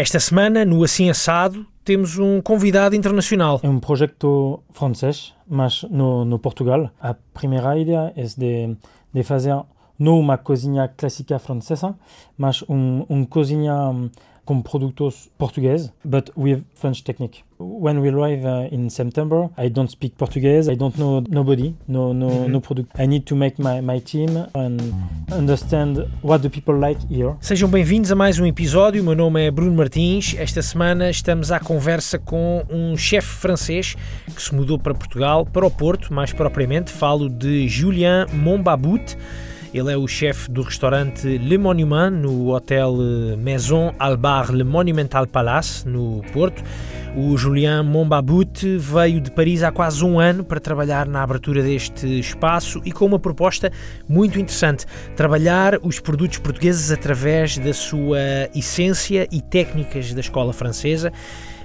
Esta semana, no Assim Assado, temos um convidado internacional. É um projeto francês, mas no, no Portugal. A primeira ideia é de, de fazer não uma cozinha clássica francesa, mas um, um cozinha com produtos portugueses, but with French technique. When we arrive uh, in September, I don't speak Portuguese, I don't know nobody, no, no, mm -hmm. no product. I need to make my, my team and understand what the people like here. Sejam bem-vindos a mais um episódio. O meu nome é Bruno Martins. Esta semana estamos à conversa com um chefe francês que se mudou para Portugal, para o Porto, mais propriamente. Falo de Julien Monbabout. Ele é o chefe do restaurante Le Monument no hotel eh, Maison Albar Le Monumental Palace, no Porto. O Julien Monbabout veio de Paris há quase um ano para trabalhar na abertura deste espaço e com uma proposta muito interessante: trabalhar os produtos portugueses através da sua essência e técnicas da escola francesa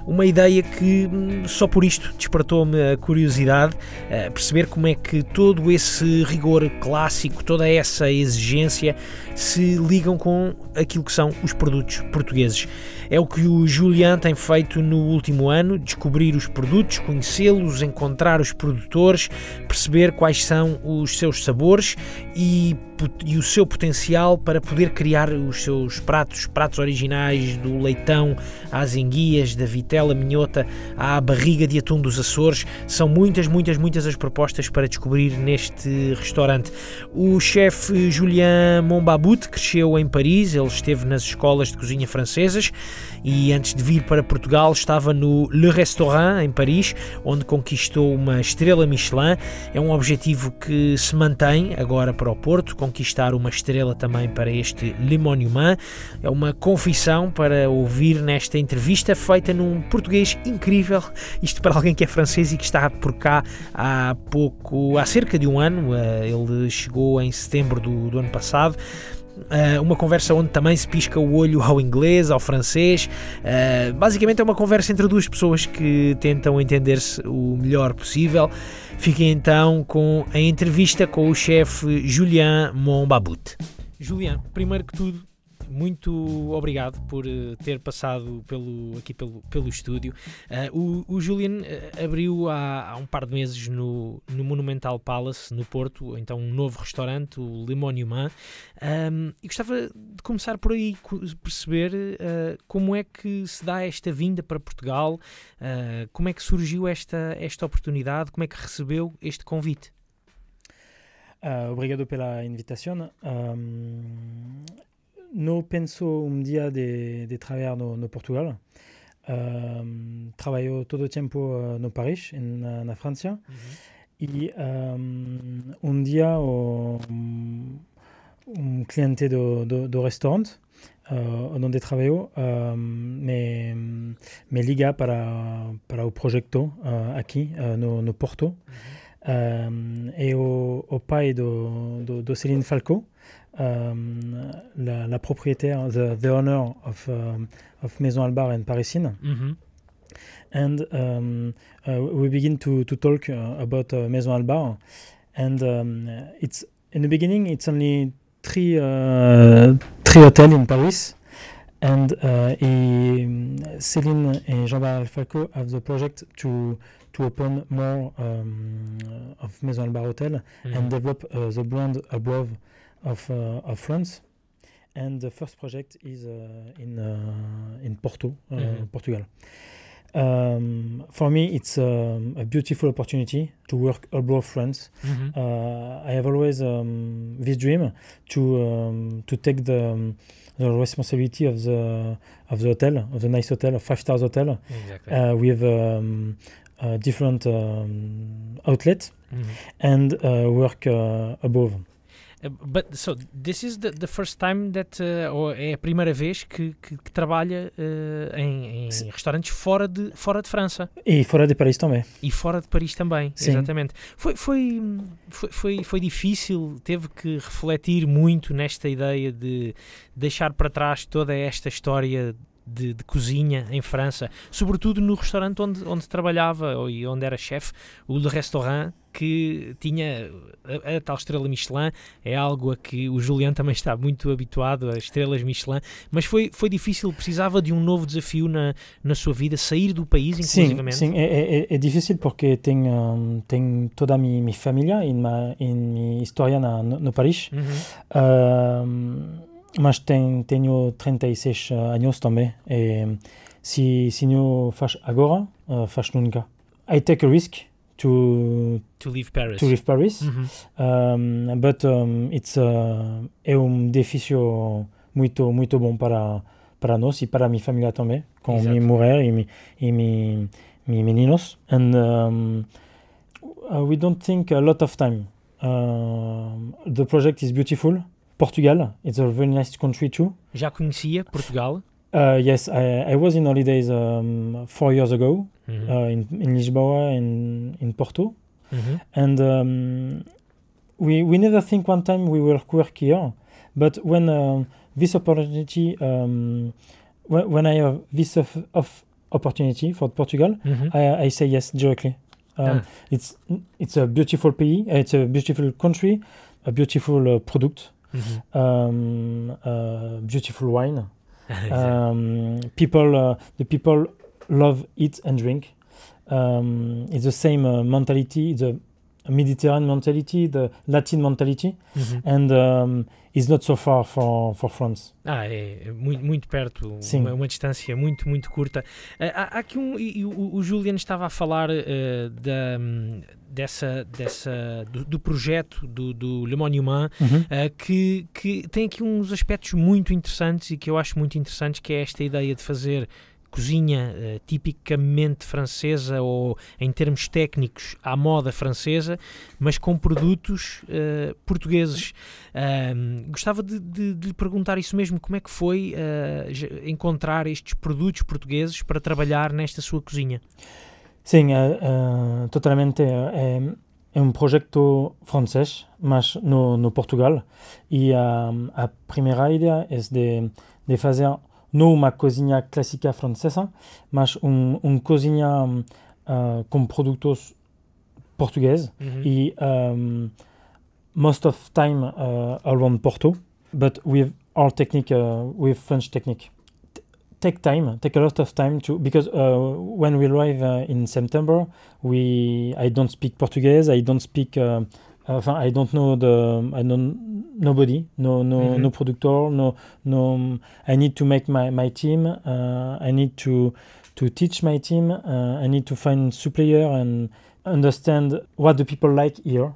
uma ideia que hum, só por isto despertou-me a curiosidade, a perceber como é que todo esse rigor clássico, toda essa exigência se ligam com aquilo que são os produtos portugueses. É o que o Julian tem feito no último ano: descobrir os produtos, conhecê-los, encontrar os produtores, perceber quais são os seus sabores e, e o seu potencial para poder criar os seus pratos, pratos originais do leitão às enguias, da vitela minhota à barriga de atum dos Açores. São muitas, muitas, muitas as propostas para descobrir neste restaurante. O chefe Julien Monbabut cresceu em Paris, ele esteve nas escolas de cozinha francesas e antes de vir para Portugal estava no Le Restaurant em Paris, onde conquistou uma estrela Michelin. É um objetivo que se mantém agora para o Porto, conquistar uma estrela também para este Le Monument. É uma confissão para ouvir nesta entrevista feita num português incrível. Isto para alguém que é francês e que está por cá há pouco, há cerca de um ano. Eh, ele chegou em setembro do, do ano passado. Uh, uma conversa onde também se pisca o olho ao inglês, ao francês. Uh, basicamente é uma conversa entre duas pessoas que tentam entender-se o melhor possível. Fiquem então com a entrevista com o chefe Julien Monbabut. Julien, primeiro que tudo, muito obrigado por uh, ter passado pelo, aqui pelo, pelo estúdio. Uh, o, o Julian uh, abriu há, há, um par de meses no, no Monumental Palace, no Porto, então um novo restaurante, o Le Monument. Um, e gostava de começar por aí, perceber como é que se dá esta vinda para Portugal, como é que surgiu esta, esta oportunidade, como é que recebeu este convite. Uh, obrigado pela invitação. Um, no penso un día de, de trabajar no, no Portugal. Uh, trabajo todo tiempo eh, no París, en, en Francia. Uh -huh. Y um, un día oh, un cliente de, de, de restaurante uh, donde trabajo me, me, liga para, para el proyecto eh, aquí, eh, no, no, Porto. -huh. y el, el, padre de, de, de Céline Falco la, la, propriétaire, the, the owner of, um, of Maison Albar and Parisine. Mm -hmm. And um, uh, we begin to, to talk uh, about uh, Maison Albar. And um, it's in the beginning, it's only three, uh, three hotels in Paris. And uh, Céline and Jean-Baptiste Falco have the project to to open more um, of Maison Albar Hotel mm -hmm. and develop uh, the brand above of, uh, of France. And the first project is uh, in, uh, in Porto, mm -hmm. Portugal. Um, for me, it's um, a beautiful opportunity to work abroad France. Mm -hmm. uh, I have always um, this dream to um, to take the, um, the responsibility of the of the hotel, of the nice hotel, a five stars hotel, exactly. uh, with um, different outlets mm -hmm. and uh, work uh, above. Uh, but so this is the, the first time that uh, ou é a primeira vez que, que, que trabalha uh, em, em restaurantes fora de fora de França. E fora de Paris também. E fora de Paris também Sim. exatamente. Foi, foi foi foi foi difícil teve que refletir muito nesta ideia de deixar para trás toda esta história de, de, cozinha em França, sobretudo no restaurante onde, onde trabalhava e onde era chefe, o Le Restaurant, que tinha a, a, tal estrela Michelin, é algo a que o Julian também está muito habituado, a estrelas Michelin, mas foi, foi difícil, precisava de um novo desafio na, na sua vida, sair do país, inclusivamente? Sim, sim é, é, é difícil porque tenho, um, tenho toda a minha, minha família em minha história na, no, no Paris, uhum. um, mas tenho 36 anos também, e se, se não faz agora, uh, faz nunca. I take a risk, to to leave Paris. To leave Paris, mm -hmm. um, but um, it's uh, é um difícil muito muito bom para para nós e para minha família também, com minha mulher e, mi, e mi, mi meninos. And um, uh, we don't think a lot of time. Uh, the project is beautiful. Portugal, it's a very nice country too. Já conhecia Portugal? Uh, yes, I, I was in holidays um, four years ago mm-hmm. uh, in, in Lisboa in in Porto, mm-hmm. and um, we we never think one time we will work here, but when uh, this opportunity um, when, when I have this of, of opportunity for Portugal, mm-hmm. I, I say yes directly. Um, ah. It's it's a beautiful pays, it's a beautiful country, a beautiful uh, product, mm-hmm. um, uh, beautiful wine. um, people, uh, the people love eat and drink. Um, it's the same uh, mentality, the Mediterranean mentality, the Latin mentality, uhum. and um, is not so far for, for France. Ah, é muito, muito perto, Sim. Uma, uma distância muito, muito curta. Uh, há, há, aqui um, e, o, o Julian estava a falar uh, da, dessa, dessa, do, do, projeto do, do Le Monument, uhum. uh, que, que tem aqui uns aspectos muito interessantes e que eu acho muito interessantes, que é esta ideia de fazer cozinha uh, tipicamente francesa ou em termos técnicos à moda francesa, mas com produtos uh, portugueses. Uh, gostava de, de, de, lhe perguntar isso mesmo, como é que foi eh, encontrar estes produtos portugueses para trabalhar nesta sua cozinha? Sim, totalmente. É, é um projeto francês, mas no, no Portugal. E a primeira ideia é de, de fazer não uma cozinha clássica francesa, mas um, um cozinha uh, com produtos portugueses uhum. e um, most of time uh, around Porto, but with our technique, uh, with French technique. T take time, take a lot of time to because uh, when we arrive uh, in September, we I don't speak Portuguese, I don't speak uh, Enfin, I don't know the I don't nobody, no no mm -hmm. no producer, no no. I need to make my my team. Uh, I need to to teach my team. Uh, I need to find supplier and understand what the people like here,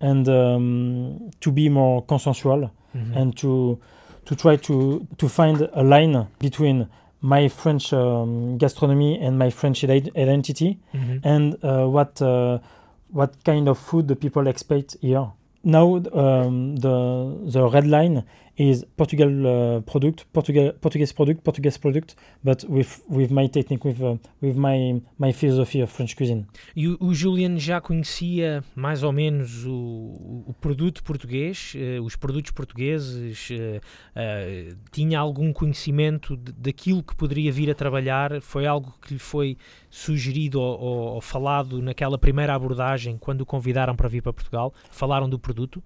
and um, to be more consensual mm -hmm. and to to try to to find a line between my French um, gastronomy and my French identity, mm -hmm. and uh, what uh, what kind of food the people expect here. Now um, the the red line is Portugal uh, product, Portugal Portuguese product, Portuguese product, but with with my technique, with uh, with my my philosophy of French cuisine. E o, o Julian já conhecia mais ou menos o, o produto português, uh, os produtos portugueses, uh, uh, tinha algum conhecimento de, daquilo que poderia vir a trabalhar? Foi algo que lhe foi sugerido ou, ou, ou falado naquela primeira abordagem quando o convidaram para vir para Portugal? Falaram do produto?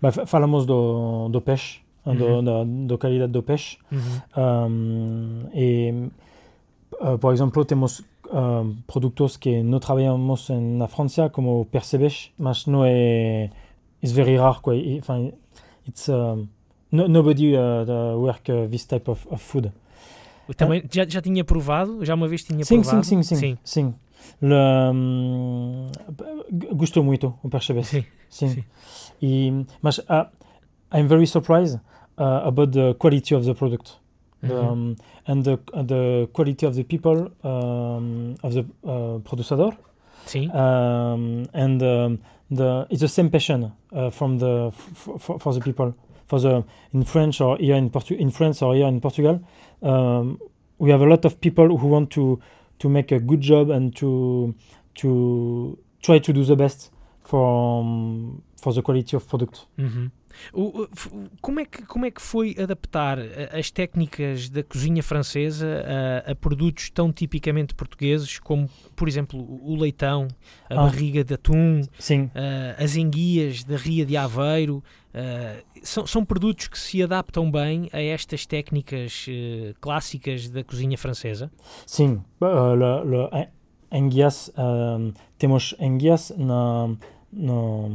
Mas falamos do, do peixe uhum. da, da, qualidade do peixe. Uhum. Um, e, uh, por exemplo, temos uh, produtos que não trabalhamos na França, como o percebes, mas não é. It's very rare. Quoi. It's, uh, no, nobody uh, work uh, this type of, of food. Também já, já tinha provado? Já uma vez tinha sim, provado? Sim, sim, sim. sim. sim. Le, um, gostou muito o percebes. Sim. sim. sim. E, mas uh, I'm very surprised uh, about the quality of the product. Mm -hmm. um, and the the quality of the people um, of the uh, producer. See. Um, and um, the it's the same passion uh, from the for, for the people for the in French or here in Portu in France or here in Portugal. Um, we have a lot of people who want to to make a good job and to to try to do the best for um, for the quality of product. Mm -hmm. O- o- f- como, é que, como é que foi adaptar as técnicas da cozinha francesa a, a produtos tão tipicamente portugueses, como, por exemplo, o leitão, a Ah. barriga de atum, ah, as enguias da Ria de Aveiro? ah, são, são produtos que se adaptam bem a estas técnicas eh, clássicas da cozinha francesa? sim. Uh, enguias, um, temos enguias na, no,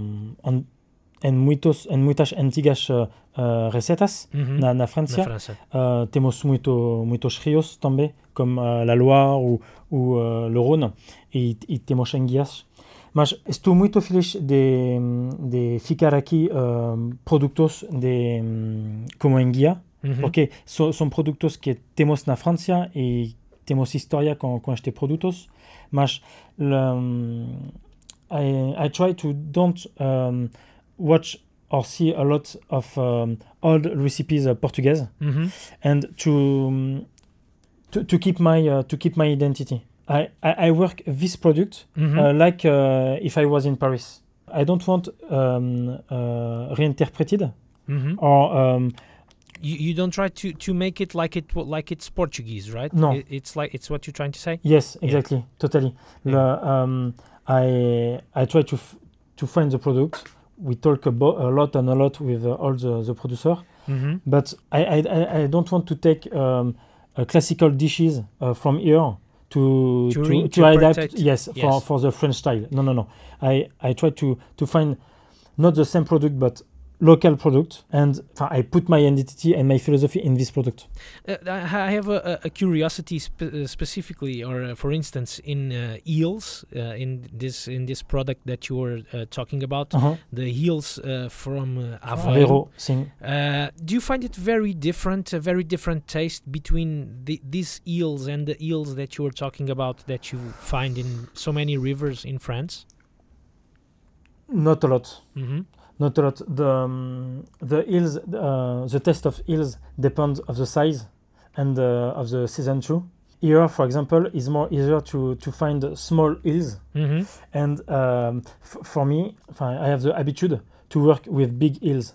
en, muitos, en muitas antigas uh, uh, receitas Uhum, na, na na França. França. Uh, temos muito, muitos rios também, como uh, la Loire ou, ou uh, le Rhône, e, e temos enguias. Mas estou muito feliz de, de ficar aqui produtos de, um, como enguia, Uhum. porque so, são produtos que temos na França e temos história com, com estes produtos, mas um, I, I try to don't um, watch or see a lot of um, old recipes uh, Portuguese Uhum. and to um, to, to keep my uh, to keep my identity. I, I, I work this product Uhum. uh, like uh, if I was in Paris. I don't want um, uh, reinterpreted Uhum. or um, You, you don't try to, to make it like it like it's Portuguese, right? No. I- it's like it's what you're trying to say. yes, Yeah. exactly, totally. The, um, I I try to f- to find the product. We talk about a lot and a lot with uh, all the, the producer, Mm-hmm. but I, I, I- don't want to take um, uh, classical dishes uh, from here to To to, to adapt it. yes, for, for the French style. No, no, no. I, I try to to find not the same product but local product and I put my identity and my philosophy in this product. Uh, I have a, a- curiosity spe- uh, specifically, or uh, for instance, in uh, eels, uh, in this in this product that you were uh, talking about, Uh-huh. the eels uh, from uh, Aveiro. Uh, do you find it very different, a very different taste between the, these eels and the eels that you were talking about that you find in so many rivers in France? Not a lot. Mm-hmm. Not a lot. The um, the eels, uh, the taste of eels depends of the size and uh, of the season too. Here, for example, is more easier to to find small eels, Mm-hmm. and um, f- for me, I have the habitude to work with big eels.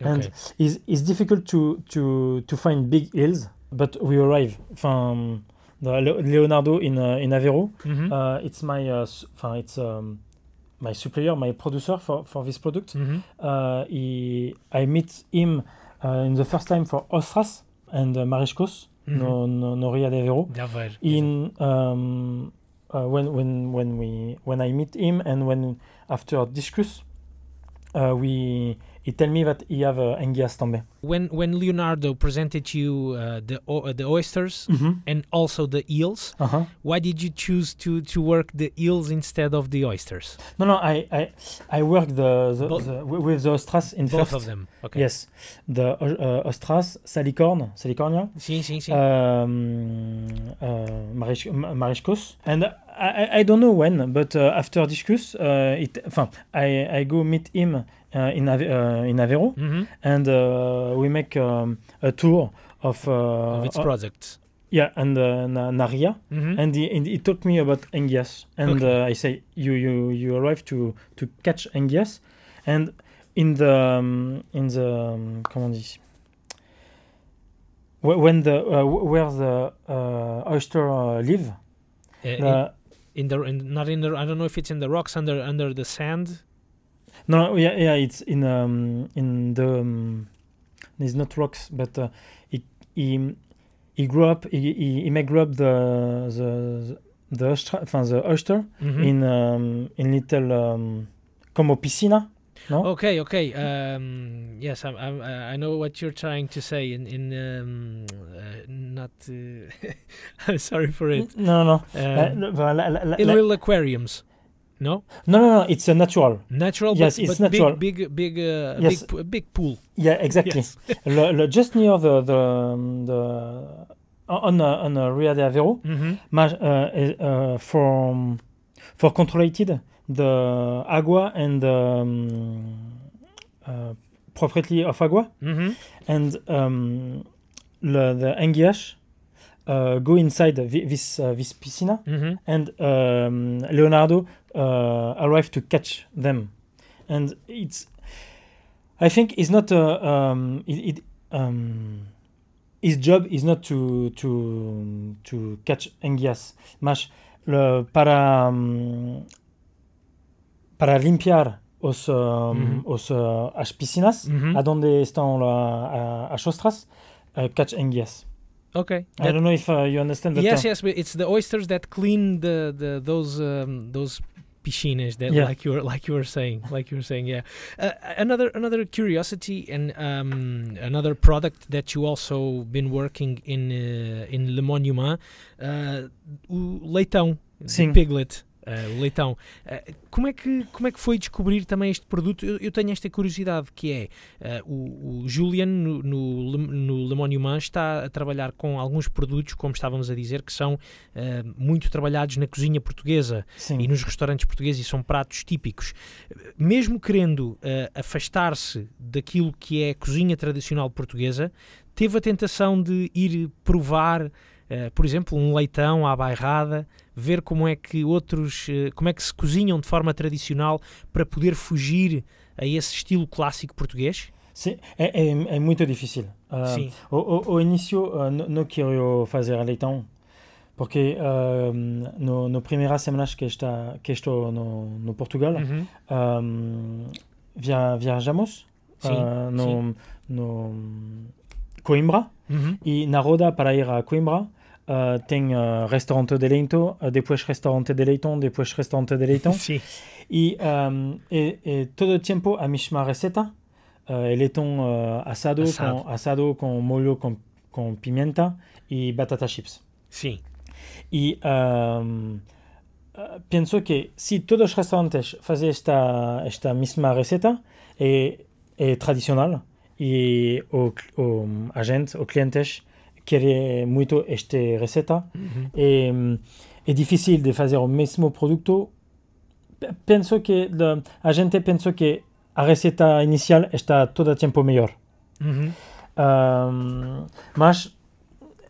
And Okay. it's, it's difficult to to to find big eels, but we arrive. From Leonardo in uh, in Aveiro, Mm-hmm. uh, it's my uh, it's um, my supplier, my producer for for this product. mm-hmm. Uh, he, I meet him uh, in the first time for Ostras and uh, Mariscos, Mm-hmm. no, no, no Ria de. D'Aveiro. In um, uh, when when when we when I meet him and when after discuss, uh, we he tell me that he have uh, enguias também. When when Leonardo presented you uh, the uh, the oysters Mm-hmm. and also the eels, Uh-huh. why did you choose to to work the eels instead of the oysters? No, no, I I I work the, the, Both- the wi- with the Ostras in Both first. of them. Okay. Yes, the uh, Ostras, Salicorne, Salicornia. Sim, sim, sim. um, uh, And I, I- don't know when, but uh, after discuss, uh, it, I, I go meet him uh, in, Ave- uh, in Aveiro Mhm. and uh, we make um, a tour of, uh, of its uh, products. yeah, and uh, Na- Naria. Mhm. And he, and he told me about enguias, and Okay. uh, I say you you you arrive to to catch enguias, and in the um, in the um, comment dit when the uh, where the uh, oyster uh, live, Uh, in- the, in the in, not in the I don't know if it's in the rocks under under the sand. No yeah yeah it's in um, in the um, it's not rocks but uh, he he he grew up he, he, he may grow up the the the oyster, enfin, the oyster Mhm. in um, in little um, como piscina no Okay, okay. Um, yes, I, I, I know what you're trying to say. In in um, uh, not. Uh, I'm sorry for it. no no no Um, Uh, no, little aquariums. No, no no no it's a natural natural. Yes, but, it's but natural. Big, big, big, uh, Yes. big, big pool. yeah exactly Yes. Le- le- just near the the um, the on uh, on uh, Ria de Aveiro hmm ma- uh, uh, for for controllated the agua and um, uh, property of agua hmm and um, le, the enguias uh, go inside thi- this uh, this piscina hmm and um, Leonardo uh, arrived to catch them, and it's I think it's not uh, um, it, it, um, his job is not to to to catch enguias, mas le, para um, para limpiar os, um, Mhm. os uh, as piscinas, Mhm. aonde estão la, a- as ostras, uh, catch enguias. Okay. I That- don't know if uh, you understand that. yes, uh, yes, but it's the oysters that clean the, the those um, those piscines that Yeah. like you were like you were saying like you were saying yeah uh, another another curiosity and um, another product that you also been working in uh, in Le Monument uh, o leitão Sim. piglet o leitão Uh, como é que como é que foi descobrir também este produto eu, eu tenho esta curiosidade que é uh, o, o Julian no, no, no Le Monument está a trabalhar com alguns produtos como estávamos a dizer que são muito trabalhados na cozinha portuguesa Sim. e nos restaurantes portugueses e são pratos típicos. Mesmo querendo afastar-se daquilo que é a cozinha tradicional portuguesa, teve a tentação de ir provar, uh, por exemplo, um leitão à bairrada, ver como é que outros, uh, como é que se cozinham de forma tradicional para poder fugir a esse estilo clássico português? Sim, é, é, é muito difícil. Uh, Sim. Ao, ao, ao início, uh, não, não quero fazer leitão, porque uh, no, no primeiras semanas que, está, que estou no, no Portugal, Uhum. um, via, viajamos Sim, uh, no, sim. no Coimbra Uhum. e na roda para ir a Coimbra uh, tem uh, restaurante de leitão, uh, depois restaurante de leitão, depois restaurante de leitão Sim. e, um, e, e todo o tempo a mesma receita. Uh, leitão uh, assado, Assado. Com, assado com molho com, com pimenta e batata chips. Sim. E um, uh, penso que se todos os restaurantes fazem esta, esta mesma receita, é, é tradicional e o, o, a gente, os clientes, querem muito esta receita. Uhum. É, é difícil de fazer o mesmo produto. Penso que a gente pensa que a receita inicial está todo o tempo melhor. Uhum. Um, mas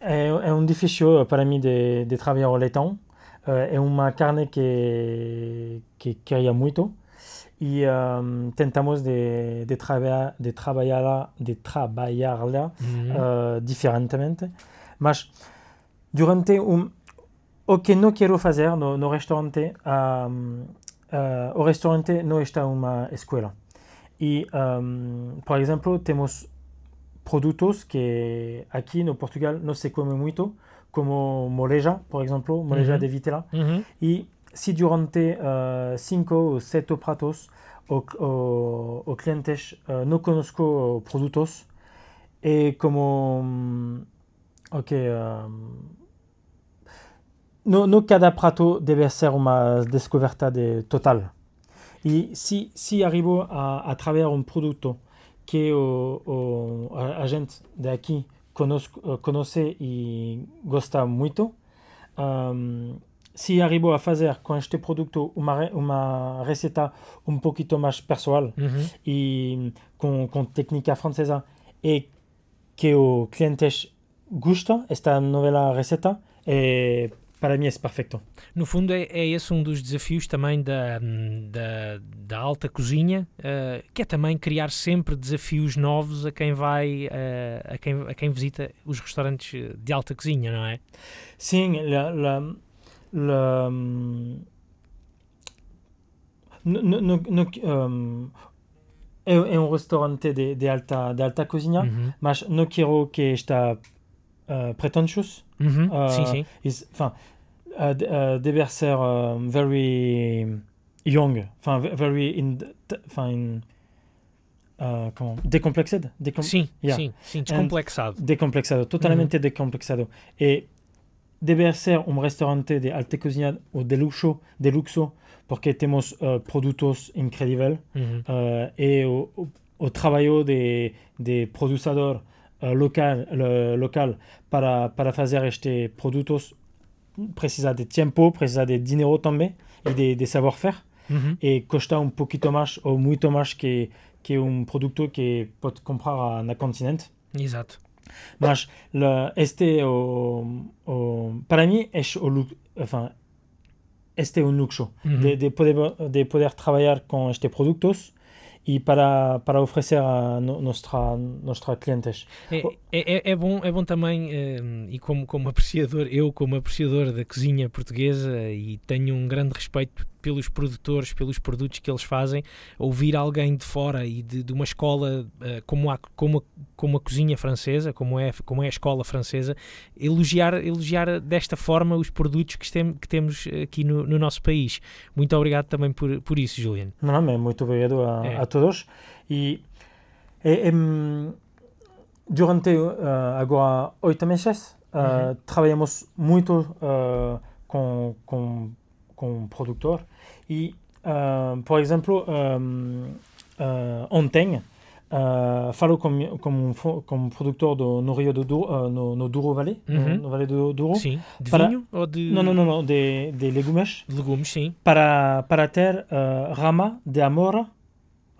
é, é um difícil para mim de, de trabalhar o leitão. Uh, é uma carne que, que queria muito e um, tentamos de, de, trabalhar, de trabalhar de trabalhá-la Uhum. uh, diferentemente. Mas durante um, o que não quero fazer no, no restaurante, um, uh, o restaurante não está uma escola. E, por exemplo, temos produtos que aqui no Portugal não se come muito, como moleja, por exemplo, moleja Uhum. de vitela. Uhum. E si durante 5 euh, ou 7 pratos o, o, o clientes euh, no conozco euh, productos et como ok no, no cada prato debe ser una descoberta de total. Y si, si arrivo a, a travers un producto que o, o, de aquí conoce, eh, conoce y gosta mucho se arrivo a fazer com este produto uma, uma receita um pouquinho mais pessoal Uhum. e com, com técnica francesa e que o clientes gosta esta nova receita é, para mim é perfeito. No fundo, é, é esse um dos desafios também da, da, da alta cozinha, eh, que é também criar sempre desafios novos a quem vai, eh, a, quem, a quem visita os restaurantes de alta cozinha, não é? Sim, la, la, le, ne, ne, ne, euh, e, e un restaurante de, de, alta, de alta cocina, mm -hmm. no quiero que esta uh, pretensious. Mm -hmm. uh, sí, very young, enfin very in, enfin uh, comment, decomplexed. Decom sí, yeah. sí, sí, descomplexado. And descomplexado, mm -hmm. descomplexado. Mm-hmm. Et deber un restaurante de alte cocina o de luxo, de luxo porque tenemos uh, productos increíbles mm-hmm. uh -huh. uh, y o, o, o, trabajo de, de productor euh, local, le, local para, para hacer estos productos precisa de tiempo, precisa de dinero también y de, de savoir-faire mm-hmm. -huh. y cuesta un poquito más o mucho más que, que un producto que puede comprar en el continente. Exacto. Mas la, este o, o, para mim é o enfin, este é um luxo de, de, poder, de poder trabalhar com estes produtos e para, para oferecer a no, nostra, nostra clientes. É, é, é, bom, é bom também, e como, como apreciador, eu como apreciador da cozinha portuguesa e tenho um grande respeito pelos produtores, pelos produtos que eles fazem, ouvir alguém de fora e de, de uma escola uh, como, a, como, a, como a cozinha francesa, como é, como é a escola francesa, elogiar, elogiar desta forma os produtos que, tem, que temos aqui no, no, nosso país. Muito obrigado também por, por isso, Juliano. Não, não, muito obrigado a, é. a todos. E é, é, durante uh, agora oito meses, uh, uhum. trabalhamos muito com, com com o produtor. E, uh, por exemplo, um, uh, ontem, uh, falou com, com, com produtor do, no Rio do Douro, no, no Douro Valley, uhum. no, no Vale do Douro. Sim, de para, vinho ou de... Não, não, não, não de, de legumes. Legumes, sim. Para, para ter rama de amora.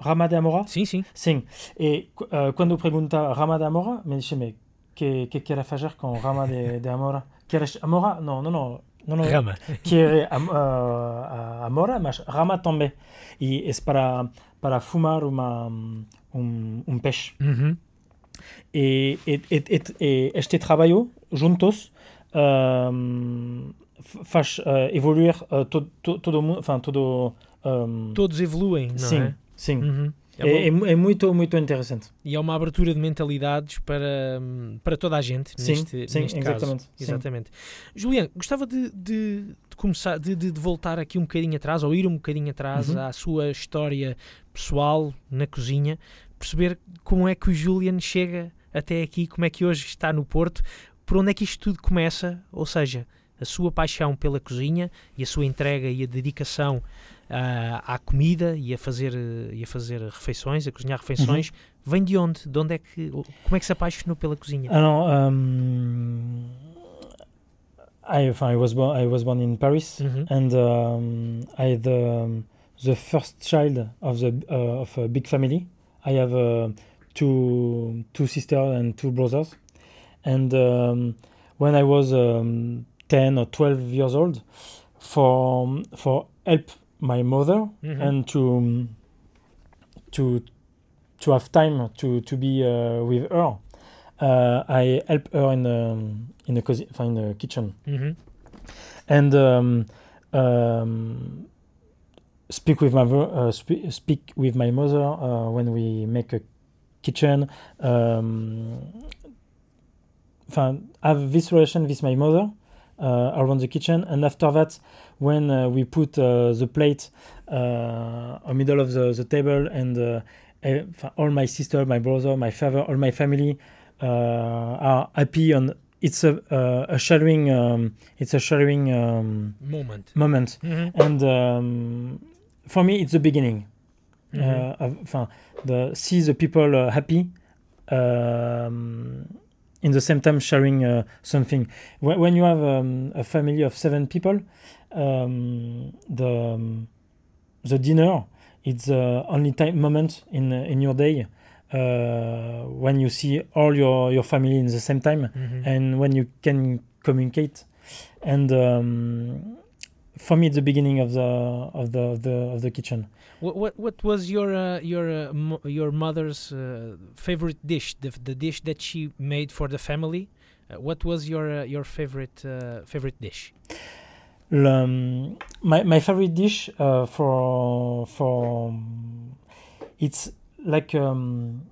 Rama de amora? Sim, sim. Sim. E quando pergunta rama de amora, me diz, me que, que quer fazer com rama de, de amora? Queres amora? Não, não, não. Não, rama. Que é uh, amora, mas rama também. E é para, para fumar uma, um, um peixe. Uhum. E, e, e, e, este trabalho, juntos, um, faz uh, evoluir uh, todo, todo, todo, todo um, Todos evoluem, não sim, é? Sim, uhum. É, é, é, muito, muito interessante. E é uma abertura de mentalidades para, para toda a gente sim, neste, sim, neste exatamente, caso. Exatamente. Juliano, gostava de, de, de começar, de, de, voltar aqui um bocadinho atrás, ou ir um bocadinho atrás uhum. à sua história pessoal na cozinha, perceber como é que o Julian chega até aqui, como é que hoje está no Porto, por onde é que isto tudo começa, ou seja, a sua paixão pela cozinha e a sua entrega e a dedicação uh, à comida e a fazer e a fazer refeições, a cozinhar refeições, uhum. vem de onde? De onde é que como é que se apaixonou pela cozinha? Ah, não, um, I, I was born I was born in Paris uhum. and um, I the the first child of the uh, of a big family. I have uh, two two sisters and two brothers, and um, when I was um, ten or twelve years old, for for help my mother mm-hmm. and to to to have time to to be uh, with her. Uh, I help her in the in the, in the kitchen mm-hmm. and um, um, speak with my uh, spe- speak with my mother uh, when we make a kitchen. Um, have this relation with my mother around the kitchen, and after that, when uh, we put uh, the plate uh, in middle of the, the table and all my sister, my brother, my father, all my family are happy and it's a, uh, a sharing um, it's a sharing um, moment moment mm-hmm. and um, for me it's the beginning mm-hmm. uh, of, the see the people uh, happy um, in the same time sharing uh, something. When, when, you have um, a family of seven people, um, the um, the dinner it's the only time moment in in your day uh, when you see all your your family in the same time mm-hmm. and when you can communicate and um, for me, it's the beginning of the of the of the, of the kitchen. What what, what was your uh, your uh, mo- your mother's uh, favorite dish? The, the dish that she made for the family. Uh, what was your uh, your favorite uh, favorite dish? Um, my my favorite dish for for it's like um,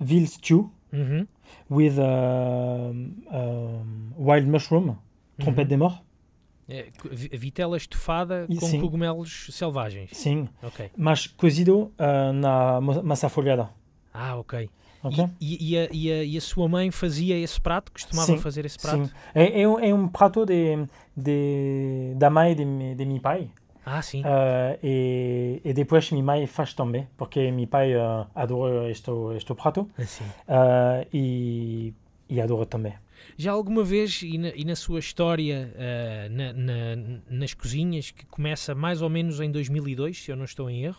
veal stew mm-hmm. with um, um wild mushroom, trompette mm-hmm. des morts. É, vitela estufada com Sim. cogumelos selvagens. Sim, mas cozido uh, na massa folhada. Ah, ok. okay? E, e, a, e, a, e, a, sua mãe fazia esse prato? Costumava sim, fazer esse prato? Sim. É, é, um, é um prato de, de, da mãe de, de meu pai. Ah, sim. Uh, e, e depois minha mãe faz também, porque meu pai uh, adora este, este prato. Assim. Uh, e, e adora também. Já alguma vez, e na, e na sua história uh, na, na, nas cozinhas, que começa mais ou menos em 2002, se eu não estou em erro?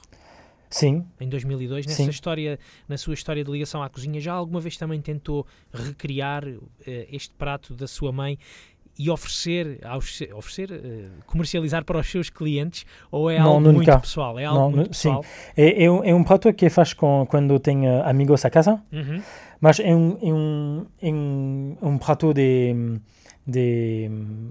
Sim. Em 2002, nessa Sim. história, na sua história de ligação à cozinha, já alguma vez também tentou recriar uh, este prato da sua mãe? e oferecer, aos, oferecer uh, comercializar para os seus clientes ou é Não, algo muito nunca. pessoal? É algo Não, muito nu- sim. pessoal? É, é, um, é um prato que faz com, quando uh, amigos a casa, Uhum. Mas é um, é um, é um, um prato de, de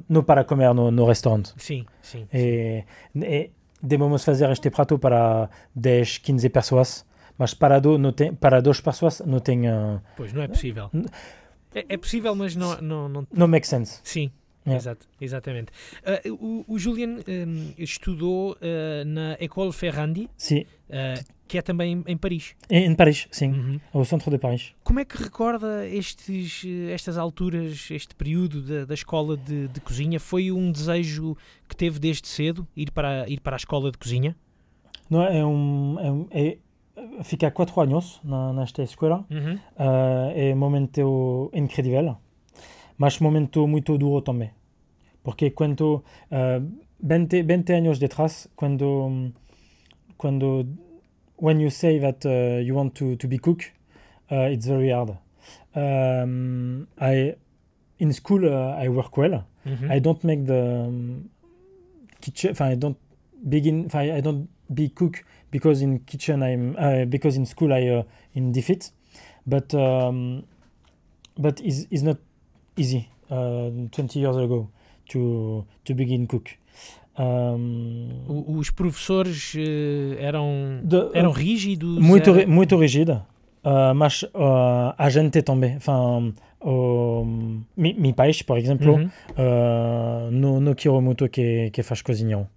não para comer no, no restaurante. Sim, sim. E, e devemos fazer este prato para 10, 15 pessoas, mas para, do, não tem, para duas pessoas não tem, uh, Pois, não é possível. É, é possível, mas não, não, não, não make sense. Sim, É. exato, exatamente. Ah, o, o Julian hum, estudou ah, na École Ferrandi, ah, que é também em, Paris. em, em Paris, sim, Uhum. ao centro de Paris. Como é que recorda estes, estas alturas, este período da, da escola de, de cozinha? Foi um desejo que teve desde cedo, ir para, ir para a escola de cozinha? Não, é um, é, um- é, fica quatro anos na, nesta escola. Uhum. Uh, é um momento incrível, mas momento muito duro também. Porque quando uh, 20, 20 anos detrás, quando quando when you say that uh, you want to, to be cook, uh, it's very hard. Um, I in school I work well. Uhum. I don't make the um, kitchen. I don't begin. I don't be cook because in kitchen I'm because in school I in defeat, but um, but is is not easy. Uh, Twenty years ago to to begin cook. Um, Os professores eh, eram, de- eram rígidos? muito Era- muito rígida, uh, mas uh, a gente também. Enfin, um, mi, por exemplo, Uhum. uh, não não quero muito que que faz cozinhão.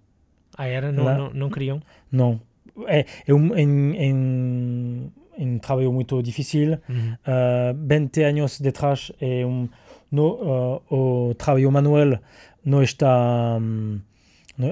Ah, era? Não, Lá- não, não queriam? Não. É, é um, em, em trabalho muito difícil. Uhum. Uh, 20 anos detrás é um, no, uh, o trabalho manual não está um,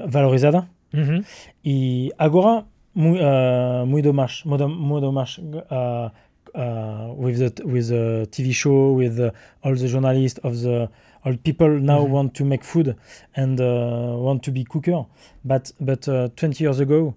valorizado. Uhum. E agora, mu, uh, muito mais, muito, muito mais uh, uh, with, the, with the TV show, with the, all the journalists of the all people now Mhm. want to make food and uh, want to be cooker. But, but uh, 20 years ago,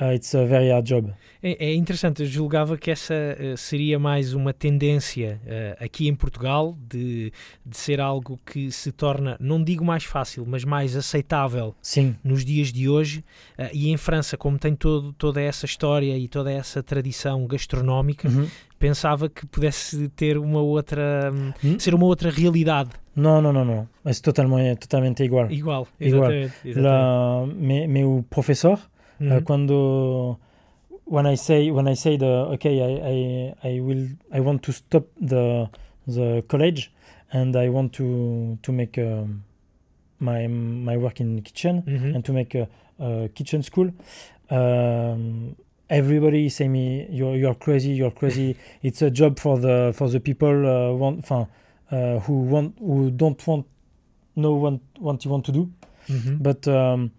uh, it's a very hard job. É, é interessante, eu julgava que essa eh, seria mais uma tendência eh, aqui em Portugal de, de ser algo que se torna, não digo mais fácil, mas mais aceitável Sim, nos dias de hoje. eh, e em França, como tem todo, toda essa história e toda essa tradição gastronómica, Mhm. pensava que pudesse ter uma outra, hum, Hum? ser uma outra realidade Non, non, non, non. C'est totalement, totalement igual. igual. Igual. Exatamente. exatamente. La, mais o professor, Uhum. uh, quando when I say when I say the okay I, I, I will I want to stop the the college and I want to to make um, my my work in kitchen Uhum. and to make a, a kitchen school. Um, everybody say me you're you're crazy you're crazy. it's a job for the for the people uh, want, enfin, uh, who want who don't want know what what you want to do Uhum. but um,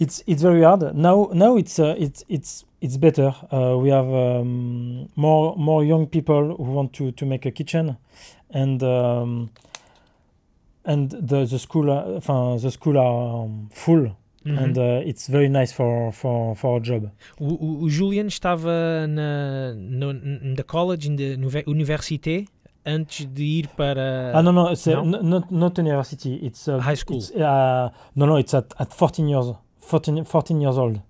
it's it's very hard. Now now it's uh, it's it's it's better. Uh, we have um, more more young people who want to to make a kitchen and um, and the the school uh, the school are um, full Uhum. and uh, it's very nice for for for our job. O, o, Julian estava na, no, na college, na univer- université, antes de ir para ah no no it's uh, not not university. It's uh, High school. it's, uh, no no it's at, at 14 years 14, 14 years old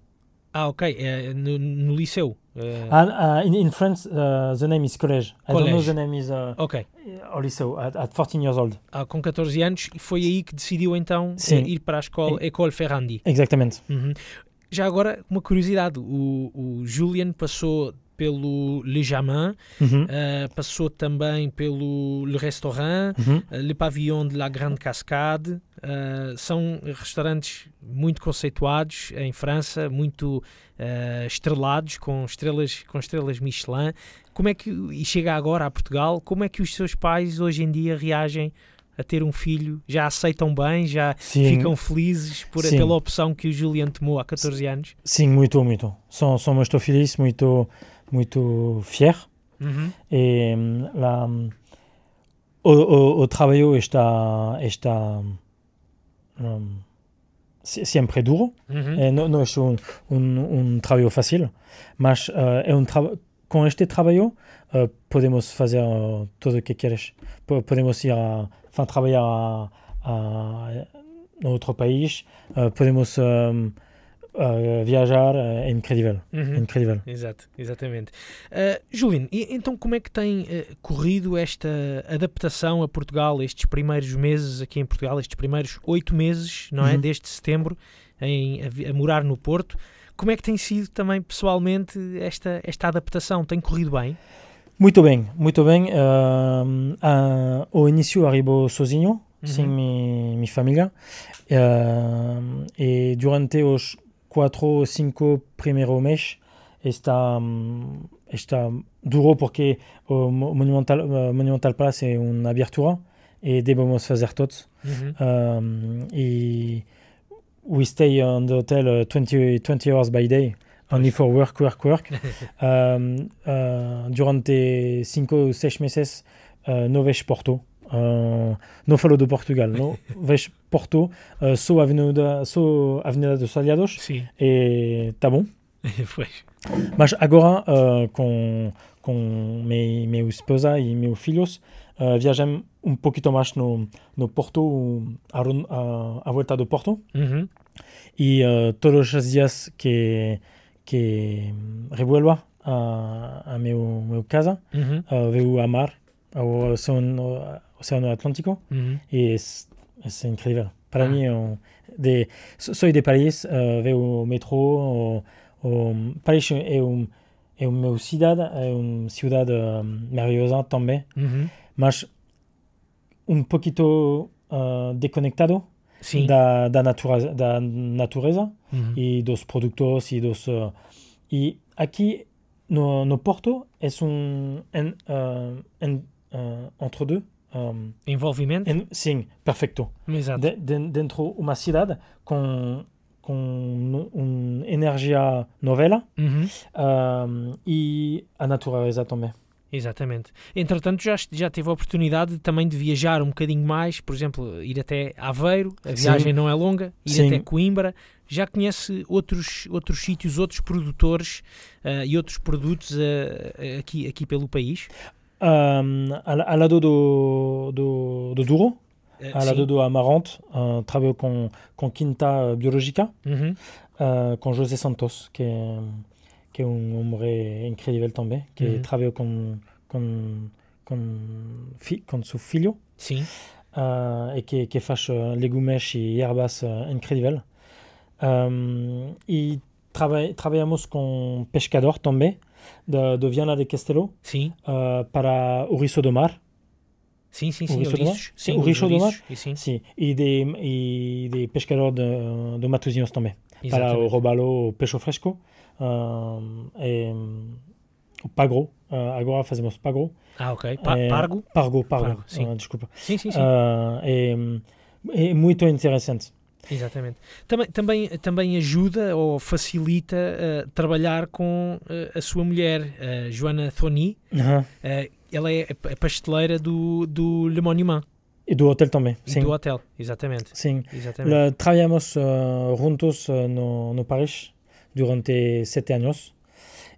Ah, ok, é, no, no liceu. eh, And uh, in, in France, uh, the name is college. I don't know College. the name is uh, ok, only so at, at 14 years old. ah, com 14 anos, e foi aí que decidiu então Sim. eh, ir para a escola École Ferrandi. Exactamente. Uhum. Já agora, uma curiosidade: o, o Julian passou pelo Le Jamin, Mhm. eh, passou também pelo Le Restaurant, Mhm. eh, Le Pavillon de la Grande Cascade. eh, são restaurantes muito conceituados em França, muito estrelados, com estrelas, com estrelas Michelin. Como é que, e chega agora a Portugal, como é que os seus pais hoje em dia reagem a ter um filho? Já aceitam bem? Já Sim, ficam felizes por, Sim. pela opção que o Julian tomou há 14 anos? sim, muito, muito. São, são muito felizes, muito, muito fier. Uhum. E hum, la, hum, o, o, o trabalho está, está si- sempre duro. Uhum. Eh, não, não é um, um, um trabalho fácil, mas uh, é um traba- com este trabalho uh, podemos fazer uh, tudo o que queres. Po- podemos ir a, enfin, trabalhar a, a, no outro país, podemos um, uh, viajar, é incrível. Uhum. incrível. Exato, exatamente. Uh, Julino, e, então como é que tem uh, corrido esta adaptação a Portugal, estes primeiros meses aqui em Portugal, estes primeiros oito meses, não é, Uhum. desde setembro, em, a, a morar no Porto? Como é que tem sido também pessoalmente esta, esta adaptação? Tem corrido bem? Muito bem, muito bem. Um, uh, ao início arribou sozinho, sem mi, mi família. Um, e durante os quatro ou cinco primeiros meses está, um, está duro porque o Mo- Monumental, uh, Monumental Palace é uma abertura e devemos fazer todos. Uhum. Um, e we stay on the hotel uh, 20, 20 hours by day, only for work, work, work. um, uh, durante cinco ou seis meses uh, não vejo Porto. Uh, não falo de Portugal, não vejo Porto, uh, só a Avenida, a Avenida dos Aliados e tá bom. pois. Mas agora, uh, com, com minha, minha esposa e meus filhos, uh, viajamos um pouquinho mais no, no Porto, a, a, a volta do Porto. Uhum. E uh, todos os dias que, que revuelva a, a meu, meu casa, Uhum. uh, vejo a mar, o oceano, oceano Atlântico, Uhum. e es increíble. Para ah. mí, de, soy de París, uh, veo metro. O, o, París es, un, ciudad, um, un poquito uh, desconectado sí. da, da, natureza, da natureza -huh. y aquí, Porto es un uh, uh, entre deux um, Envolvimento? en- sim perfeito de, de, dentro uma cidade com com uma energia novela Uhum. um, e a natureza também Exatamente. Entretanto, já, já teve a oportunidade também de viajar um bocadinho mais, por exemplo, ir até Aveiro, a viagem não é longa, ir Sim. até Coimbra. Já conhece outros, outros sítios, outros produtores ah, e outros produtos ah, aqui, aqui pelo país? Um, ao, ao lado do, do, do Douro Ah, ao sim. lado do Amarante uh, trabalho com, com quinta biológica Uhum. uh, com José Santos, que é, que é um homem incrível também, que Uhum. trabalha com, com, com, fi, com seu filho Sim. uh, e que, que faz uh, legumes e ervas uh, incrível. Um, e traba, trabalhamos com pescador também, de, de Viana de Castelo, Sim. uh, para o Riso do Mar. Sim, sim, sim. Ouriço do Mar? Sim, O do Mar? e Sim. Sim, e de, e de pescador de, de Matosinhos também. para o Exatamente. robalo o peixe fresco um, e, o pagro. Uh, agora fazemos pagro. Ah, ok. Pa É, Pargo? Pargo, pargo. Pargo, sim. uh, desculpa. Sim, sim, sim. Uh, é, é muito interessante. Exatamente. Também, também, também ajuda ou facilita ah, trabalhar com ah, a sua mulher, a Joana Thoni. Uhum. Ela é a pasteleira do, do Le Monument E do hotel também. e Sim. do hotel. Exatamente. sim. Exatamente. La- trabalhamos uh, juntos uh, no, no Paris durante sete anos.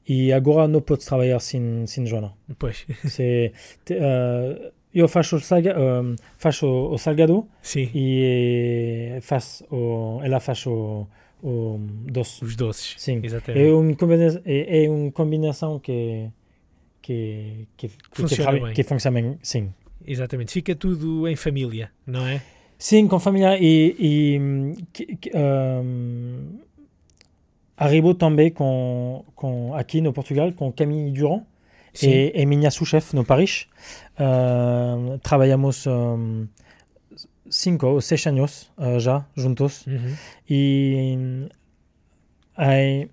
E agora não podes trabalhar sem, sem Joana. Pois, Se, te, uh, eu faço, o salga, um, faço o salgado sim. e faz o, ela faz o, o doce. Os doces. Sim. Exatamente. É uma combinação, é, é uma combinação que, que, que, que, Funciona que, bem. que funciona. Sim. Exatamente. Fica tudo em família, não é? Sim, com família e, e que, que, um, arribou também com, com, aqui no Portugal com Camille Durand Sim. e, e minha sous-chef no Paris. Uh, trabalhamos um, cinco ou seis anos uh, já juntos Uhum. e aí,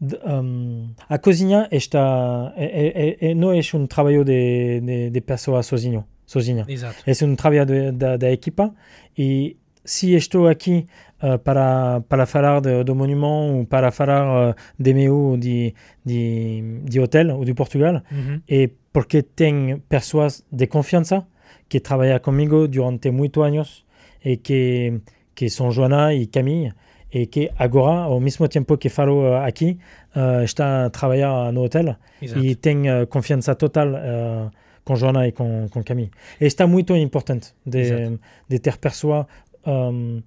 d- um, a cozinha está é, é, é, não é um trabalho de, de, de pessoa sozinho, sozinha. Exato. É um trabalho de- da, da equipa e se estou aqui uh, para, para falar de, do monumento ou para falar uh, de meu de, de, de hotel ou de Portugal, Uhum. é porque tenho pessoas de confiança que trabalham comigo durante muitos anos e que, que são Joana e Camille e que agora, ao mesmo tempo que falo uh, aqui, uh, está a trabalhar no hotel Exato. e uh, confiança total uh, com Joana e com, com Camille. E está muito importante de, de ter pessoa um,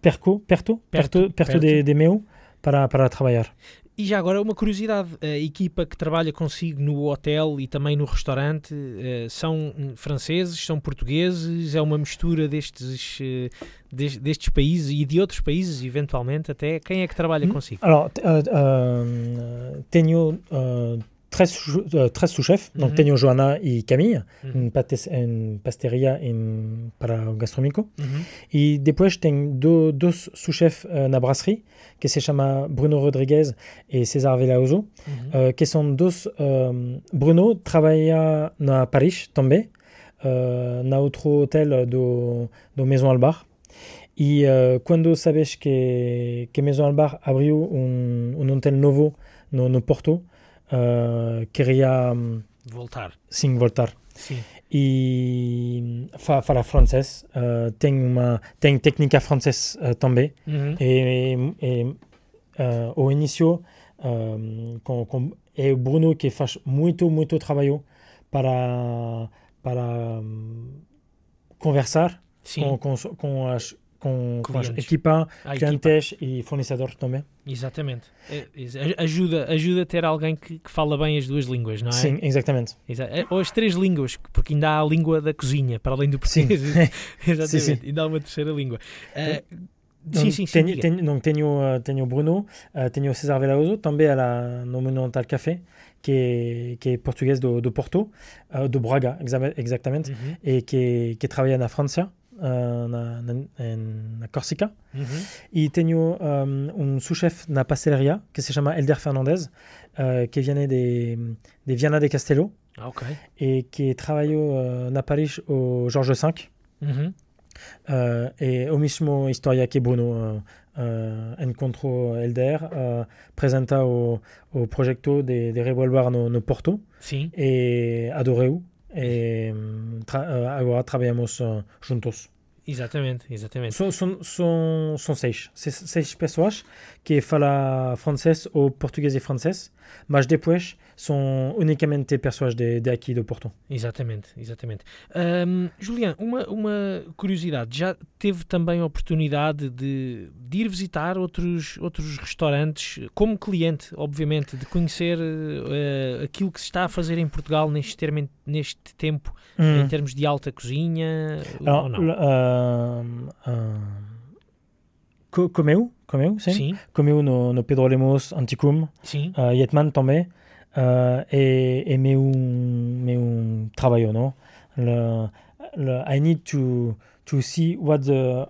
perto, perto, Perto, perto, perto, perto. De, de meu para, para trabalhar. E já agora uma curiosidade, a equipa que trabalha consigo no hotel e também no restaurante eh, são hum, franceses, são portugueses, é uma mistura destes, eh, des- destes países e de outros países, eventualmente, até. Quem é que trabalha Hum. consigo? Alors, t- uh, uh, tenho uh, 13 euh, sous-chefs, donc mm -hmm. Tenio Joana y Camille, mm -hmm. une, pastes, une pasteria en, para gastronomico. Mm -hmm. Y sous-chefs euh, en la brasserie, qui se Bruno Rodriguez et César Velaoso, mhm. uh, que son dos... Um, Bruno trabaja en Paris también, uh, en otro hotel de, Maison Albar. et quand cuando sabes que, Maison Albar a un, un hotel nuevo no, Porto, uh, queria um, Voltar. sim voltar. Sim. E fa, fala francês, uh, tem uma tem técnica francesa uh, também. Uhum. E, e ao início, um, com, com, é o Bruno que faz muito, muito trabalho para, para um, conversar Sim, com, com, com as, com, com as equipa, a equipa. clientes e fornecedores também. Exatamente. É, é, ajuda, ajuda a ter alguém que, que fala bem as duas línguas, não é? Sim, exatamente. Exa- é, Ou as três línguas, porque ainda há a língua da cozinha, para além do Sim. português. Exatamente, Sim, sim. ainda há uma terceira língua. Ah, Donc, sim, sim, sim. tenho, tenho, donc, tenho, uh, tenho Bruno, uh, tenho César Velaoso, também ela no Monumental Café, que é, que é português do, do Porto, uh, do Braga, exa- exatamente, Uhum, e que, que trabalha na França, uh, na, na, na Corsica. E tenho um, um sous-chef na pastelaria, que se chama Elder Fernandez, uh, que vem de, de Viana de Castelo, Ah, ok. e que trabalhou uh, na Paris o Jorge V. Uhum. Uh, e o mesmo história que Bruno uh, uh, encontrou Elder, uh, apresenta o, o projeto de, de Revolver no, no Porto Sim, e adorou um, tra uh, agora trabalhamos uh, juntos. exatamente, exatamente. São, são, são, são seis, seis, seis pessoas que falam francês ou português e francês, mas depois são unicamente pessoas de, de aqui do Porto. Exatamente, exatamente. Ahm, Julián, uma, uma curiosidade, já teve também a oportunidade de, de ir visitar outros, outros restaurantes, como cliente, obviamente, de conhecer eh, aquilo que se está a fazer em Portugal neste, termo, neste tempo, Hum. em termos de alta cozinha, Alors, ou não? co- comeu, comeu, sim. Sim, Comeu no, no Pedro Lemos Anticum, sim, uh, Yetman também, uh, e, e meu, meu trabalho, não? Le, le, I need to, to see what the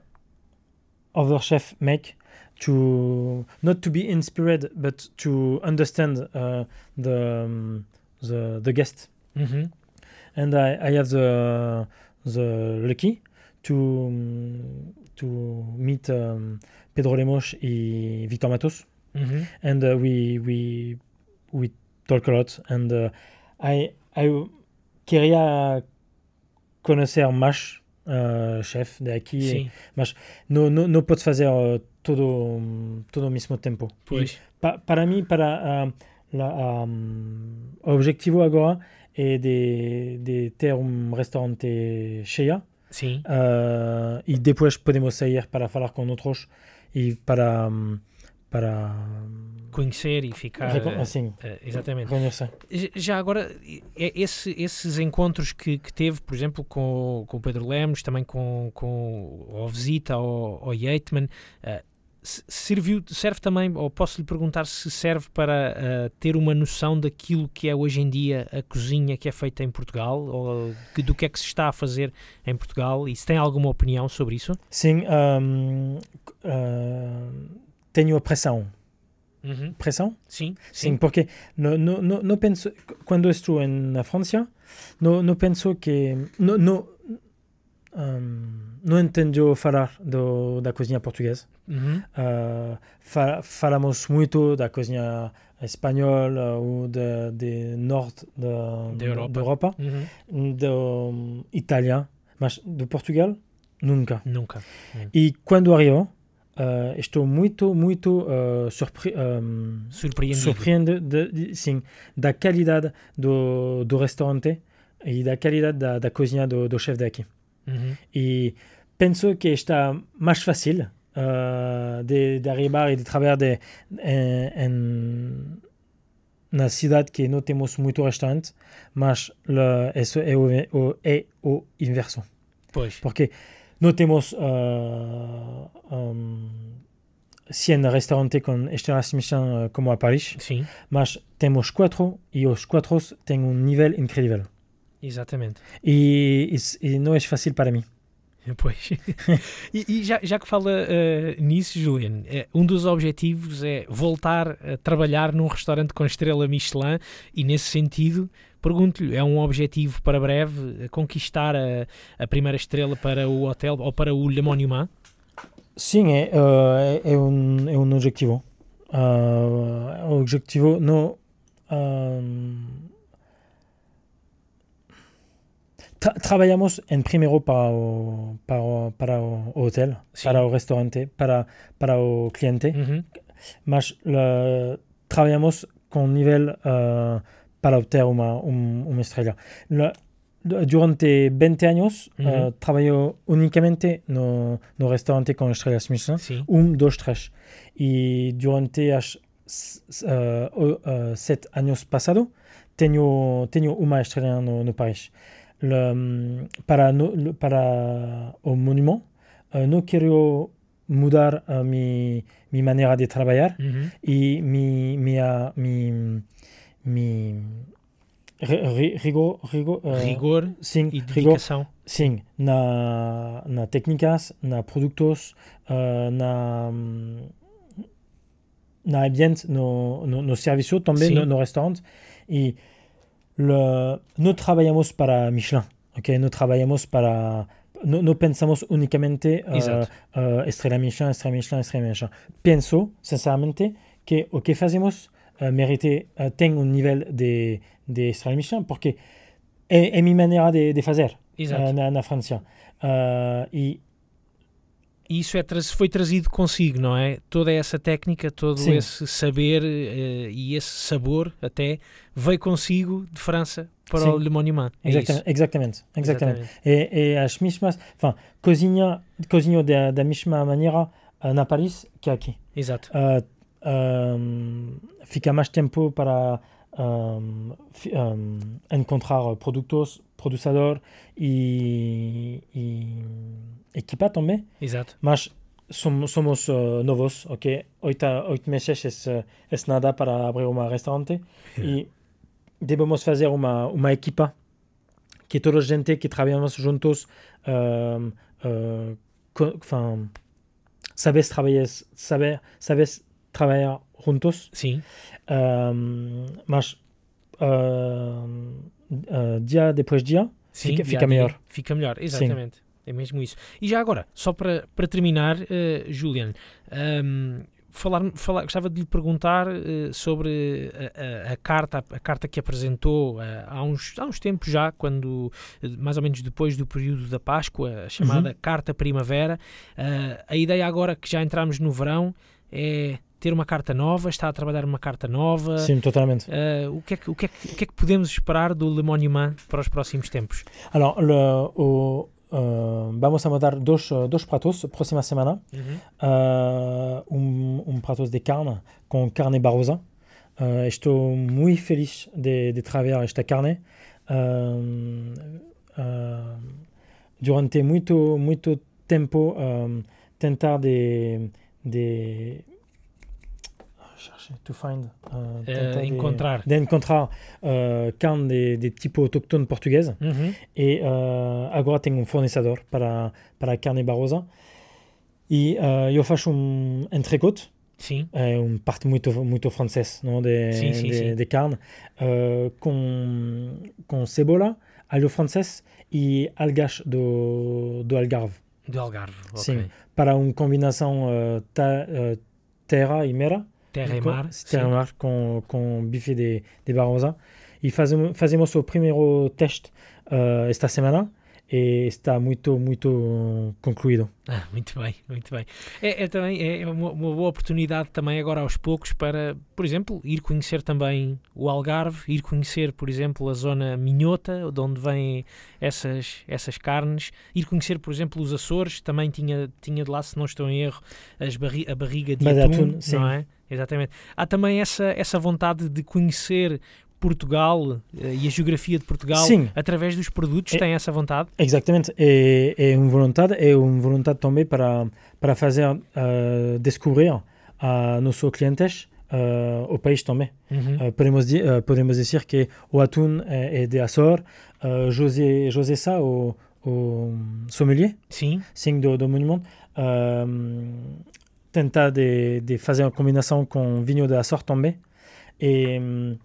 other chef make to not to be inspired but to understand uh, the, um, the the guest uhum, and I, I have the the lucky to to meet um, Pedro Lemos e Victor Matos, uhum. and uh, we we we talk a lot. And uh, I I queria conhecer mais uh, chef de aqui. sim, No no no pode fazer uh, todo todo mesmo tempo. pois, Pa- para mim, para uh, la, um, o objetivo agora é de, de ter um restaurante cheio sim, uh, e depois podemos sair para falar com outros e para um, para conhecer e ficar... eh, assim eh, exatamente. conhecer. Já agora, esse- esses encontros que, que teve, por exemplo, com, com o Pedro Lemos, também com, com ou visita ao, ao Yeatman, eh, se- serviu, serve também, ou posso lhe perguntar se serve para eh, ter uma noção daquilo que é hoje em dia a cozinha que é feita em Portugal, ou que- do que é que se está a fazer em Portugal, e se tem alguma opinião sobre isso? Sim, um, uh, tenho a pressão. Pressão? Sim, Sim, sim. porque no, no, penso, quando estou na França, no penso que no, um, não entendo falar do, da cozinha portuguesa. Uhum. Uh, fa falamos muito da cozinha espanhola ou de, de norte da Europa. da Europa, Uhum. do um, Itália, mas do Portugal nunca. Nunca. E quando arrivo, uh, estou muito, muito uh, surpre um, Surpreendido. surpreende de, de- sim, da qualidade do, do restaurante e da qualidade da, da cozinha do, do chefe daqui. Uhum. E penso que está mais fácil uh, de, de arribar e de trabalhar de, em, em, na cidade que não temos muito restaurante, mas le, isso é o, o, é o inverso. Pois. Porque não temos uh, um, 100 restaurantes com estrelas Michelin uh, como a Paris, Sim, mas temos quatro e os quatro têm um nível incrível. Exatamente. E, isso- e não é fácil para mim. Pois. e e já, já que fala eh, nisso, Julian, eh, um dos objetivos é voltar a trabalhar num restaurante com estrela Michelin e, nesse sentido, pergunto-lhe, é um objetivo para breve conquistar a, a primeira estrela para o hotel ou para o Le Monument? Sim, é, uh, é, um, é um objetivo. Uh, objetivo não. um, tra trabajamos en primero para o, para, o, para o hotel, sí. para o restaurante, para, para o cliente, uh -huh. mas trabajamos con nivel uh, para obtener una, un, una estrella. La, durante 20 años -huh. Eh, trabajo únicamente no, no restaurante con estrellas Michelin, sí. un, dos, tres. Y durante los 7 eh, años pasados, tengo, tengo una estrella no, no París. Le- para, no, le- para o monumento, uh, não quero mudar a mi, mi maneira de trabalhar uhum. e mi, minha, mi, mi ri- rigor, rigor, uh, rigor sim, e rigor dedicação. Sim, na, na técnicas, na produtos, uh, na, na ambiente, no, no, no serviço, também Sim. no, no restaurante. E lo, no trabajamos para Michelin, ¿ok? No trabajamos para... No, no pensamos únicamente uh, uh, estrella Michelin, estrella Michelin, estrella Michelin. Pienso, sinceramente, que o que hacemos eh, uh, merece, un nivel de, de estrella Michelin, porque es, es mi manera de, de hacer en, en, Francia. E isso é, foi trazido consigo, não é? Toda essa técnica, todo Sim. esse saber eh, e esse sabor até veio consigo de França para Sim. o Le Monument. É exacta- isso. exatamente, exatamente. E, e as mesmas, enfin, cozinha, cozinho da, da mesma maneira uh, na Paris que aqui. Exato. Uh, um, fica mais tempo para um, um, encontrar produtos, produtor e, e equipa também. Exato. Mas somos, somos uh, novos, ok? Oito, oito meses é, é nada para abrir um restaurante e devemos fazer uma, uma equipa que toda a gente que trabalhamos juntos uh, sabes trabalhar, saber, sabes trabalhar juntos, Sim. um, mas uh, dia depois dia Sim, Fica- dia fica melhor. Fica melhor, exatamente. É mesmo isso. E já agora, só para, para terminar, eh, Julian, ehm, falar, falar, gostava de lhe perguntar eh, sobre a, a- a carta, a carta que apresentou eh, há, uns, há uns tempos já, quando mais ou menos depois do período da Páscoa, a chamada Carta Primavera. Eh, a ideia agora que já entramos no verão é ter uma carta nova, está a trabalhar uma carta nova. sim, totalmente. Eh, o, que é que, o, que é que, o que é que podemos esperar do Le Monument para os próximos tempos? Alors, le, o, uh, vamos a mandar dos, uh, dos pratos próxima semana. Uh, um, um pratos de carne com carne barrosa. Uh, estou muito feliz de, de trabalhar esta carne. Uh, durante muito, muito tempo, tentar de, de chercher, to find, uh, Eh, tentar de- encontrar. de encontrar uh, carne de, de tipo autóctone portuguesa. Uhum. E uh, agora tenho um fornecedor para, para a carne barrosa. E uh, eu faço um entrecote, Sim. é um parte muito, muito francês não? De, Sim, sim, de, sim. de carne, uh, com, com cebola, alho francês e algas do, do Algarve. Do Algarve. ok. Sim. Para uma combinação uh, ta, uh, terra e mera. Terra e mar. terra e mar com, com bife de, de barrosa. E fazemos, fazemos o primeiro teste uh, esta semana. e está muito, muito concluído. Ah, muito bem, muito bem. É, é também é uma, uma, boa oportunidade também agora aos poucos para, por exemplo, ir conhecer também o Algarve, ir conhecer, por exemplo, a zona Minhota, de onde vêm essas, essas carnes, ir conhecer, por exemplo, os Açores, também tinha, tinha de lá, se não estou em erro, as barri a barriga de atum, atum não é? Exatamente. Há também essa, essa vontade de conhecer Portugal eh, e a geografia de Portugal Sim. através dos produtos? É, tem essa vontade? Exatamente. É, é uma vontade, é uma vontade também para, para fazer uh, descobrir a nossos clientes uh, o país também. Uhum. Uh, podemos, uh, podemos dizer que o atum é, é de Açor, uh, José, José Sá, o, o sommelier Sim. Sim, do, do monumento, tenta de, de fazer uma combinação com vinho de Açor também. E, um,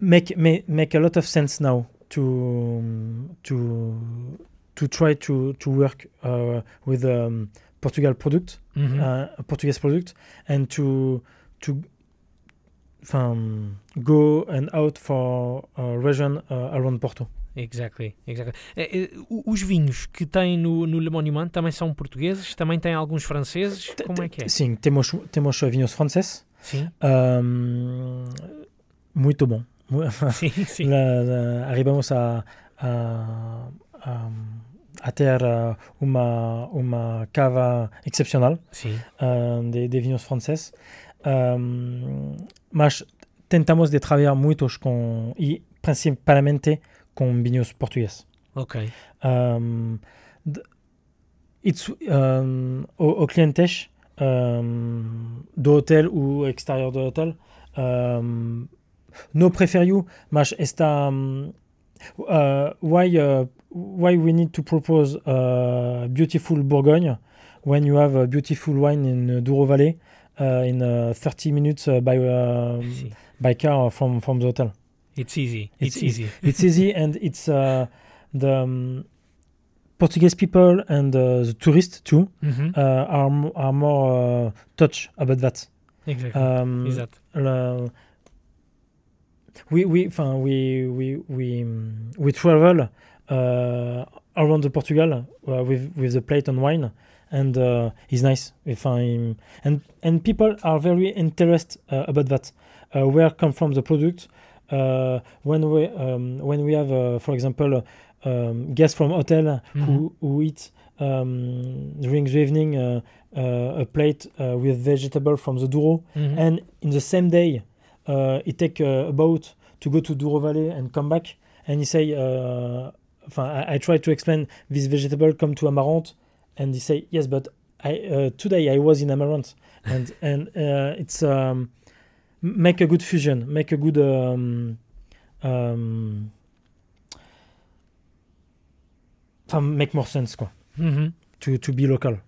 make, make make a lot of sense now to to to try to to work uh, with um, Portugal product, mm-hmm. uh, Portuguese product, and to to um, go and out for a region uh, around Porto. Exactly, exactly. É, é, os vinhos que tem no, no Le Monument também são portugueses? Também tem alguns franceses? Como é que é? Sim, temos, temos vinhos franceses. Sim. Um, muito bom. Sim, sim. Arribamos a, a, a, a, ter uma, uma cava excepcional uh, de, de vinhos franceses. Um, mas tentamos de trabalhar muitos com, e principalmente com vinhos portugueses. Ok. Um, it's, um, o, o clientes um, do hotel ou exterior do hotel um, no prefer you mas está um, uh, why uh, why we need to propose a beautiful Bourgogne when you have a beautiful wine in Douro Valley uh, in uh, 30 minutes uh, by uh, by car from from the hotel? It's easy it's, it's easy it's easy and it's uh, the um, Portuguese people and uh, the tourists too mm -hmm. uh, are are more uh, touched about that. Exactly. Um, exact. we we we we we we travel uh, around the Portugal uh, with with the plate and wine, and uh, it's nice. If I and and people are very interested uh, about that. Uh, where come from the product? Uh, when we um, when we have, for example um, guests from hotel mm-hmm. who, who eat um, during the evening uh, uh, a plate uh, with vegetable from the Douro, mm-hmm. and in the same day uh, he take a boat to go to Douro Valley and come back, and he say, uh, I, I, try to explain this vegetable come to Amarante, and he say yes, but I uh, today I was in Amarante, and and it's um, make a good fusion, make a good um, um, make more sense, quoi. Uhum. To, to be local.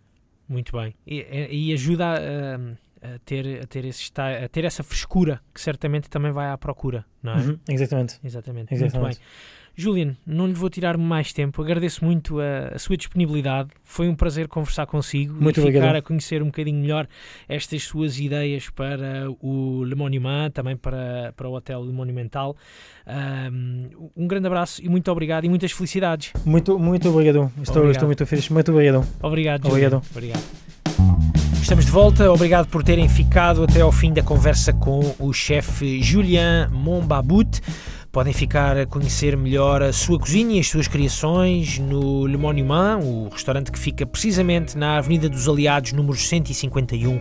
Muito bem. E, e ajuda a, a, ter, a, ter esse, a ter essa frescura que certamente também vai à procura, não é? Uhum. Exatamente. Exatamente. Exatamente. Muito bem. Julian, não lhe vou tirar mais tempo, agradeço muito a, a, sua disponibilidade, foi um prazer conversar consigo muito e obrigado. ficar a conhecer um bocadinho melhor estas suas ideias para o Le Monument, também para, para o Hotel Monumental. Um, um grande abraço e muito obrigado e muitas felicidades. Muito, muito obrigado, estou, obrigado. estou muito feliz, muito obrigado. Obrigado, Julian. Obrigado. obrigado. Estamos de volta, obrigado por terem ficado até ao fim da conversa com o chefe Julien Monbabut. Podem ficar a conhecer melhor a sua cozinha e as suas criações no Le Monument, o restaurante que fica precisamente na Avenida dos Aliados, número 151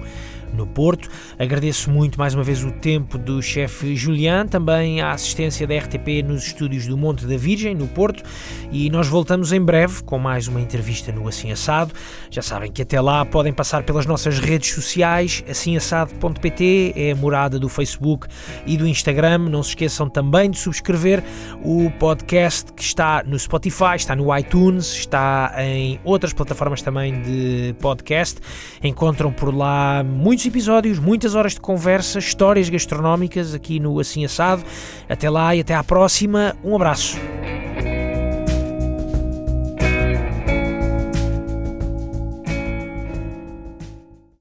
no Porto. Agradeço muito mais uma vez o tempo do chefe Julián, também a assistência da RTP nos estúdios do Monte da Virgem, no Porto, e nós voltamos em breve com mais uma entrevista no Assim Assado. Já sabem que até lá podem passar pelas nossas redes sociais, assinassado.pt é a morada do Facebook e do Instagram. Não se esqueçam também de subscrever o podcast que está no Spotify, está no iTunes, está em outras plataformas também de podcast. Encontram por lá muito muitos episódios, muitas horas de conversa, histórias gastronómicas aqui no Assim Assado. Até lá e até à próxima. Um abraço.